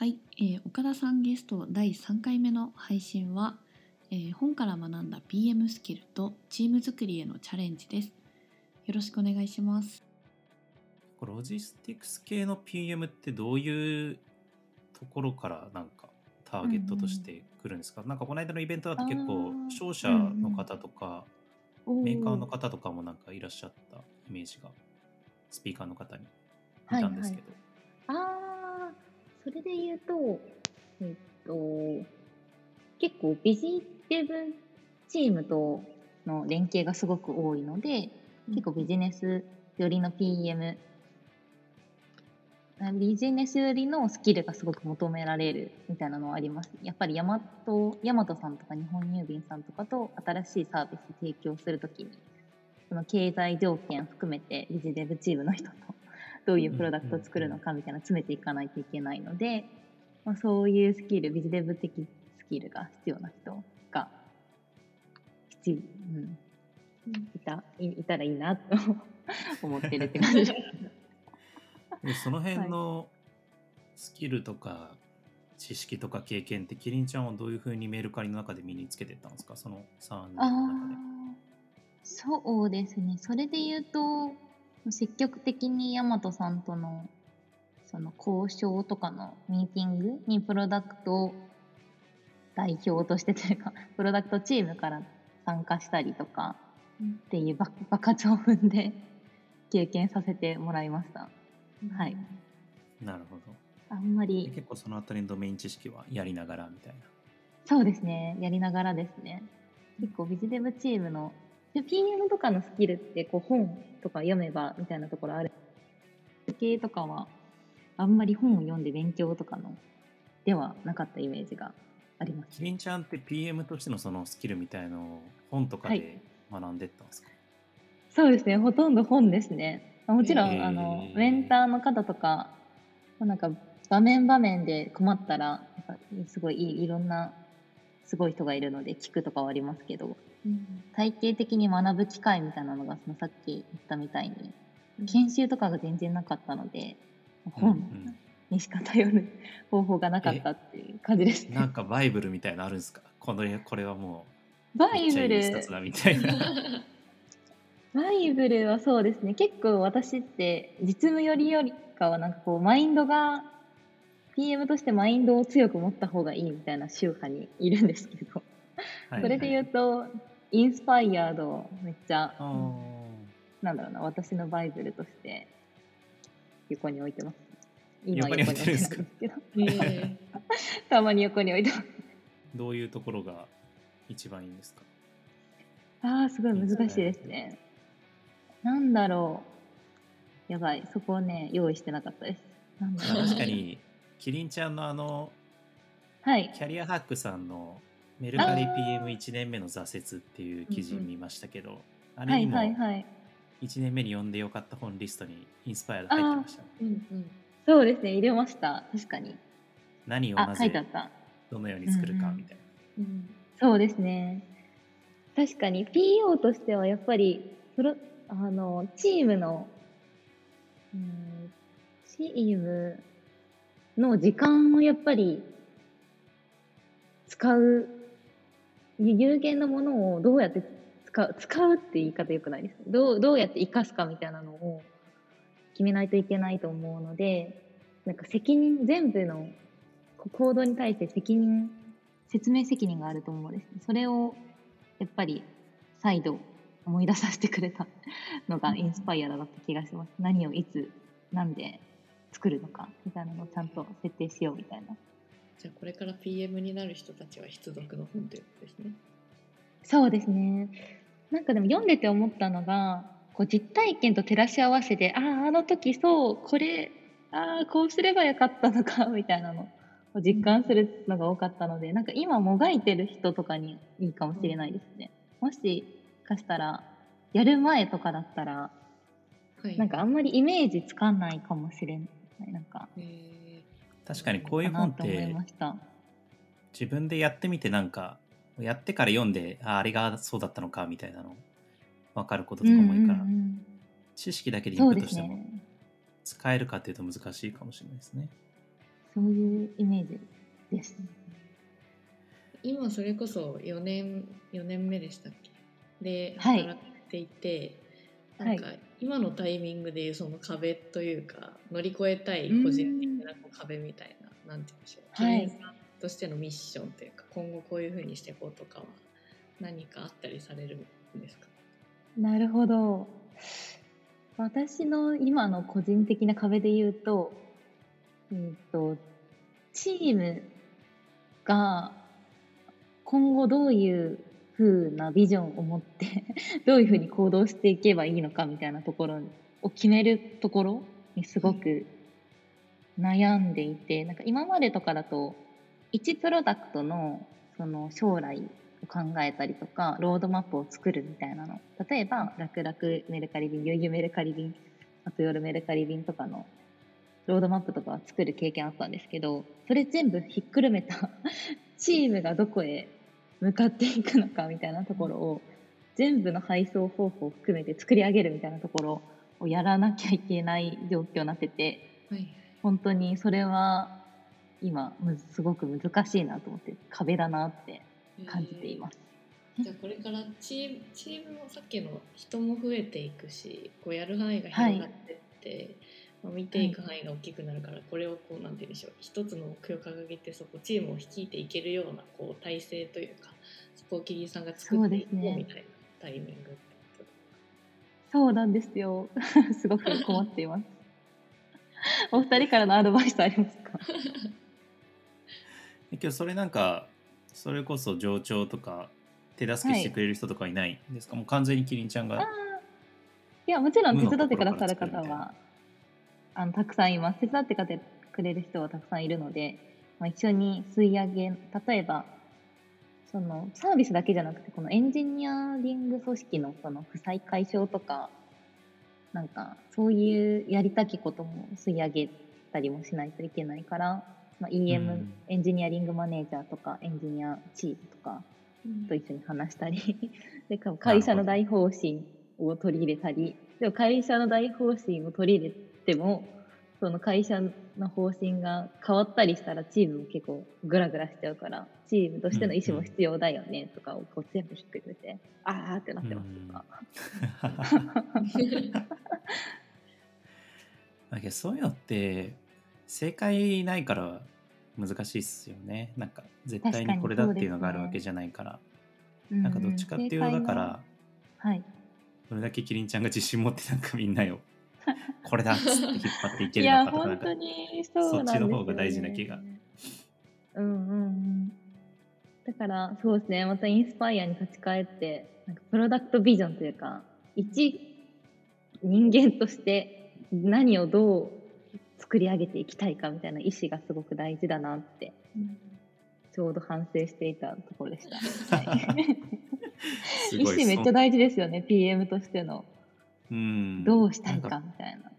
はい、えー岡田さんゲスト第3回目の配信は、えー本から学んだ PM スキルとチーム作りへのチャレンジです。よろしくお願いします。ロジスティクス系の PM ってどういうところからなんかターゲットとしてくるんですか、なんかこの間のイベントだと結構商社の方とか、メーカーのお方とかもなんかいらっしゃったイメージがスピーカーの方にいたんですけど、ああ、それで言うと、えっと、結構ビジデブチームとの連携がすごく多いので、結構ビジネス寄りの PM、あビジネス寄りのスキルがすごく求められるみたいなのはあります。やっぱりヤマト、ヤマトさんとか日本郵便さんとかと新しいサービス提供するときに、その経済条件含めてビジデブチームの人とどういうプロダクトを作るのかみたいなの詰めていかないといけないので、まあ、そういうスキル、ビジデブ的スキルが必要な人が必要、うん、いたいいたらいいなと思ってるって感じです。でその辺のスキルとか知識とか経験ってキリンちゃんはどういうふうにメルカリの中で身につけてったんですか？その3年あの中で。ーそうですね。それで言うと、積極的にヤマトさんとのその交渉とかのミーティングにプロダクト代表としてというか、プロダクトチームから参加したりとかっていうば爆発を踏んで経験させてもらいました。はい。なるほど。あんまでり、結構そのあたりのドメイン知識はやりながらみたいな。そうですね。やりながらですね。結構ビジデブチームの、で PM とかのスキルってこう本とか読めばみたいなところある。系とかはあんまり本を読んで勉強とかのではなかったイメージがありますキ。リンちゃんって PM としてのそのスキルみたいのを本とかはいで学んでったんですか、そうですね。ほとんど本ですね。もちろん、あの、メンターの方とか、なんか場面場面で困ったら、すごいいいいろんなすごい人がいるので聞くとかはありますけど、体系的に学ぶ機会みたいなのがそのさっき言ったみたいに研修とかが全然なかったのでうん。本にしか頼る 方法がなかったっていう感じです。うん、なんね。かバイブルみたいなのあるんですか？このこれはもうバイブル。冊だみたいな。バイブルはそうですね。結構私って実務よりよりかはなんかこうマインドが PM としてマインドを強く持った方がいいみたいな宗派にいるんですけど、はい。それで言うとインスパイアードをめっちゃなんだろうな、私のバイブルとして横に置いてます。今横に置いてるんですけど、たまに横に置いてます。どういうところが一番いいんですか？ああ、すごい難しいですね。なんだろう。やばい、そこをね、用意してなかったです。なんだろう。確かにキリンちゃんのあのはい。キャリアハックさんのメルカリあー PM1 年目の挫折っていう記事見ましたけど、あはいれにもはいはい。1年目に読んでよかった本リストにインスパイアで入ってましたね。うんうんそうですね、入れました。確かに。あ、何をなぜ書いてあった。どのように作るかうんうんみたいな。うんそうですね。確かに PO としてはやっぱりプロあのチームのうんチームの時間をやっぱり使う有限なものをどうやって使う使うって言い方よくない？ですどうどうやって生かすかみたいなのを決めないといけないと思うのでなんか責任全部の行動に対して責任説明責任があると思うんですね。それをやっぱり再度思い出させてくれた のがインスパイアだった気がします。何をいつ、なんで作るのかみたいなのをちゃんと設定しようみたいな。じゃあこれから PM になる人たちは必読の本ということですね。そうですね。なんかでも読んでて思ったのが、こう実体験と照らし合わせて、ああ、あの時そう、これ、ああ、こうすればよかったのか、みたいなのを実感するのが多かったので、なんか今もがいてる人とかにいいかもしれないですね。もしかしたら、やる前とかだったら、はい。なんかあんまりイメージつかないかもしれない。なんか、え確かにこういう本って。自分でやってみてなんかやってから読んでああれがそうだったのかみたいなの分かることとかもいいから、うんうんうん知識だけでインプットしてもね。使えるかっていうと難しいかもしれないですね。そういうイメージです。今それこそ4年4年目でしたっけ？ではい働いていて、はいなんか今のタイミングでその壁というか乗り越えたい個人的な壁みたいななんて言うんでしょう、はいさんとしてのミッションというか今後こういうふうにしていこうとかは何かあったりされるんですか？なるほど。私の今の個人的な壁で言うと、うんと、チームが今後どういう風なビジョンを持って、どういう風に行動していけばいいのかみたいなところを決めるところにすごく悩んでいて、なんか今までとかだと、1プロダクトのその将来を考えたりとかロードマップを作るみたいなの。例えば楽々メルカリ便ゆゆメルカリ便あと夜メルカリ便とかのロードマップとかは作る経験あったんですけどそれ全部ひっくるめた チームがどこへ向かっていくのかみたいなところを全部の配送方法を含めて作り上げるみたいなところをやらなきゃいけない状況になっててはい本当にそれは今すごく難しいなと思って壁だなって感じています。じゃあこれからチームチームもさっきの人も増えていくしこうやる範囲が広がってって、まあ、見ていく範囲が大きくなるから、これをこうなんて言うんでしょう一つの目標を掲げてそこチームを率いていけるようなこう体制というかそこをキリンさんが作っていこうみたいなタイミングそうなんですよ。すごく困っています。お二人からのアドバイスありますか？今日それなんかそれこそ上長とか手助けしてくれる人とかいないんですか、もう完全にキリンちゃんがいや、もちろん手伝ってくださる方はあのたくさんいます。手伝ってくれる人はたくさんいるので、まあ、一緒に吸い上げ、例えば、そのサービスだけじゃなくて、このエンジニアリング組織のその負債解消とか、なんかそういうやりたきことも吸い上げたりもしないといけないから、まあ、EM、うん。エンジニアリングマネージャーとかエンジニアチームとかと一緒に話したり でか会社の大方針を取り入れたりでも会社の大方針を取り入れてもその会社の方針が変わったりしたらチームも結構グラグラしちゃうからチームとしての意思も必要だよねとかをこう全部ひっくるめてあーってなってますとか。だけどそういうのって正解ないから難しいっすよね。なんか絶対にこれだっていうのがあるわけじゃないから、なんかどっちかっていうとだからはい。どれだけキリンちゃんが自信持ってなんかみんなよ これだっつって引っ張っていけるのかとかなんかそっちの方が大事な気がうんうんうん。だからそうですね。またインスパイアに立ち返ってなんかプロダクトビジョンというか一人間として何をどう作り上げていきたいかみたいな意思がすごく大事だなってちょうど反省していたところでした、はい、意思めっちゃ大事ですよね PM としての。うん。どうしたいかみたいな。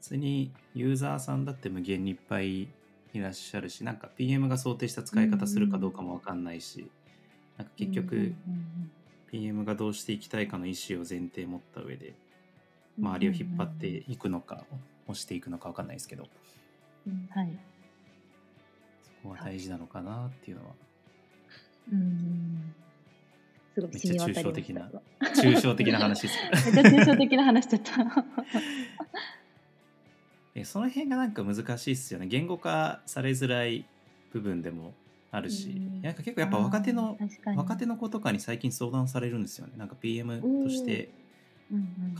普通にユーザーさんだって無限にいっぱいいらっしゃるしなんか PM が想定した使い方するかどうかも分かんないし、なんか結局、うんうん PM がどうしていきたいかの意思を前提持った上で周りを引っ張っていくのか押していくのか分かんないですけど。うんはい。そこは大事なのかなっていうのは。うんすごいめっちゃ染み渡りま抽象的な抽象的な話ですけど。めっちゃ抽象的な話しちゃった。えその辺がなんか難しいっすよね。言語化されづらい部分でもあるし、うん。なんか結構やっぱ若手の若手の子とかに最近相談されるんですよね。なんか PM として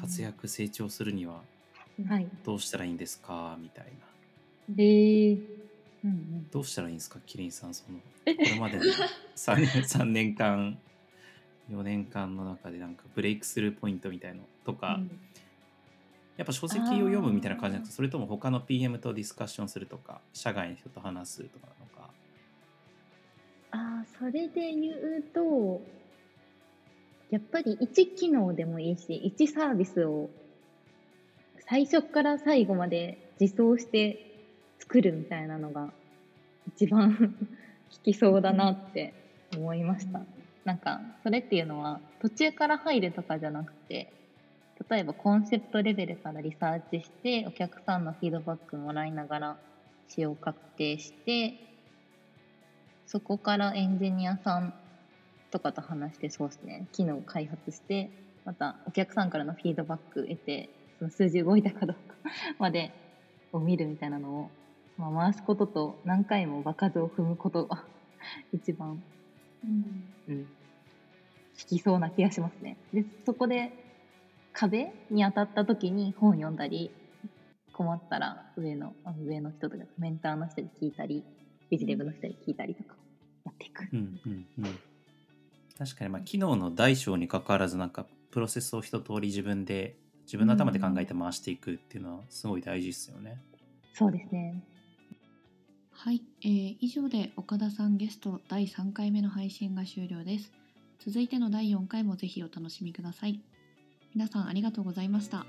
活躍成長するにははい。どうしたらいいんですか？みたいな。で、うんうん、どうしたらいいんですか？キリンさんそのこれまでの 3, 年3年間4年間の中でなんかブレイクスルーポイントみたいのとか、やっぱ書籍を読むみたいな感じじゃなくてそれとも他の PM とディスカッションするとか社外の人と話すとかなのか。ああ、それで言うと、やっぱり一機能でもいいし、一サービスを最初から最後まで自走して作るみたいなのが一番効きそうだなって思いました。なんか、それっていうのは途中から入るとかじゃなくて、例えばコンセプトレベルからリサーチしてお客さんのフィードバックもらいながら一応確定してそこからエンジニアさんとかと話してそうですね機能を開発してまたお客さんからのフィードバック得てその数字動いたかどうかまでを見るみたいなのを、まあ、回すことと何回も場数を踏むことが一番、うんうん、好きそうな気がしますね。でそこで壁に当たった時に本読んだり困ったら上のあの上の人とかメンターの人に聞いたりビジネブの人に聞いたりとかやっていく。うんうんうん確かにまあ機能の大小にかかわらずなんかプロセスを一通り自分で自分の頭で考えて回していくっていうのはすごい大事ですよね。そうですね。はい、えー以上で岡田さんゲスト第3回目の配信が終了です。続いての第4回もぜひお楽しみください。皆さんありがとうございました。